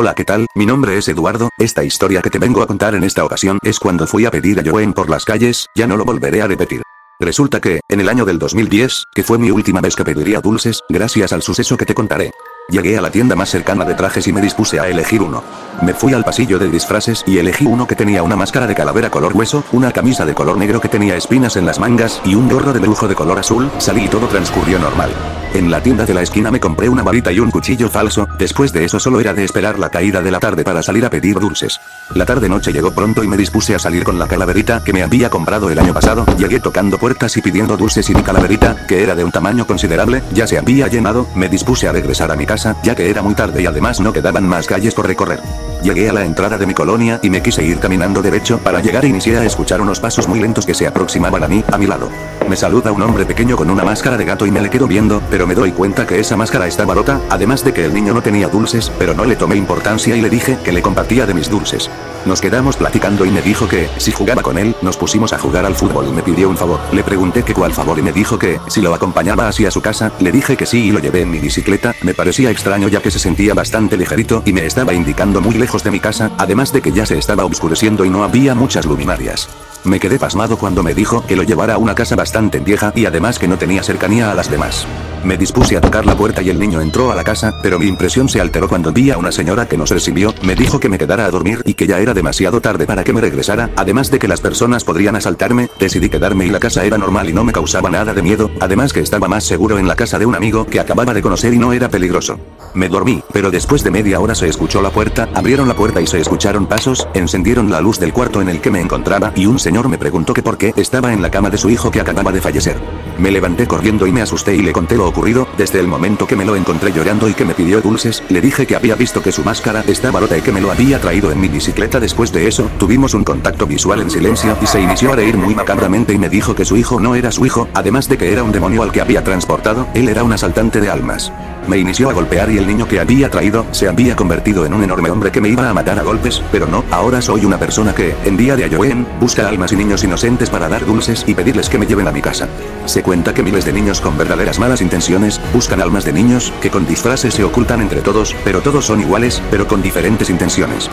Hola ¿qué tal? Mi nombre es Eduardo, esta historia que te vengo a contar en esta ocasión es cuando fui a pedir a Joen por las calles, ya no lo volveré a repetir. Resulta que, en el año del 2010, que fue mi última vez que pediría dulces, gracias al suceso que te contaré. Llegué a la tienda más cercana de trajes y me dispuse a elegir uno. Me fui al pasillo de disfraces y elegí uno que tenía una máscara de calavera color hueso, una camisa de color negro que tenía espinas en las mangas y un gorro de lujo de color azul, salí y todo transcurrió normal. En la tienda de la esquina me compré una varita y un cuchillo falso, después de eso solo era de esperar la caída de la tarde para salir a pedir dulces. La tarde noche llegó pronto y me dispuse a salir con la calaverita que me había comprado el año pasado, llegué tocando puertas y pidiendo dulces y mi calaverita, que era de un tamaño considerable, ya se había llenado, me dispuse a regresar a mi casa, ya que era muy tarde y además no quedaban más calles por recorrer. Llegué a la entrada de mi colonia y me quise ir caminando derecho para llegar e inicié a escuchar unos pasos muy lentos que se aproximaban a mí, a mi lado. Me saluda un hombre pequeño con una máscara de gato y me le quedo viendo, pero me doy cuenta que esa máscara estaba rota, además de que el niño no tenía dulces, pero no le tomé importancia y le dije que le compartía de mis dulces. Nos quedamos platicando y me dijo que, si jugaba con él, nos pusimos a jugar al fútbol me pidió un favor. Le pregunté que cuál favor y me dijo que, si lo acompañaba hacia su casa, le dije que sí y lo llevé en mi bicicleta, me parecía extraño ya que se sentía bastante ligerito y me estaba indicando muy lejos de mi casa, además de que ya se estaba oscureciendo y no había muchas luminarias. Me quedé pasmado cuando me dijo que lo llevara a una casa bastante vieja y además que no tenía cercanía a las demás. Me dispuse a tocar la puerta y el niño entró a la casa, pero mi impresión se alteró cuando vi a una señora que nos recibió, me dijo que me quedara a dormir y que ya era demasiado tarde para que me regresara, además de que las personas podrían asaltarme, decidí quedarme y la casa era normal y no me causaba nada de miedo, además que estaba más seguro en la casa de un amigo que acababa de conocer y no era peligroso. Me dormí, pero después de media hora se escuchó la puerta, abrieron la puerta y se escucharon pasos, encendieron la luz del cuarto en el que me encontraba y un señor me preguntó que por qué estaba en la cama de su hijo que acababa de fallecer. Me levanté corriendo y me asusté y le conté lo ocurrido, desde el momento que me lo encontré llorando y que me pidió dulces, le dije que había visto que su máscara estaba rota y que me lo había traído en mi bicicleta. Después de eso, tuvimos un contacto visual en silencio y se inició a reír muy macabramente y me dijo que su hijo no era su hijo, además de que era un demonio al que había transportado, él era un asaltante de almas. Me inició a golpear y el niño que había traído, se había convertido en un enorme hombre que me iba a matar a golpes, pero no, ahora soy una persona que, en día de Ayoen, busca almas y niños inocentes para dar dulces y pedirles que me lleven a mi casa. Se cuenta que miles de niños con verdaderas malas intenciones, buscan almas de niños, que con disfraces se ocultan entre todos, pero todos son iguales, pero con diferentes intenciones.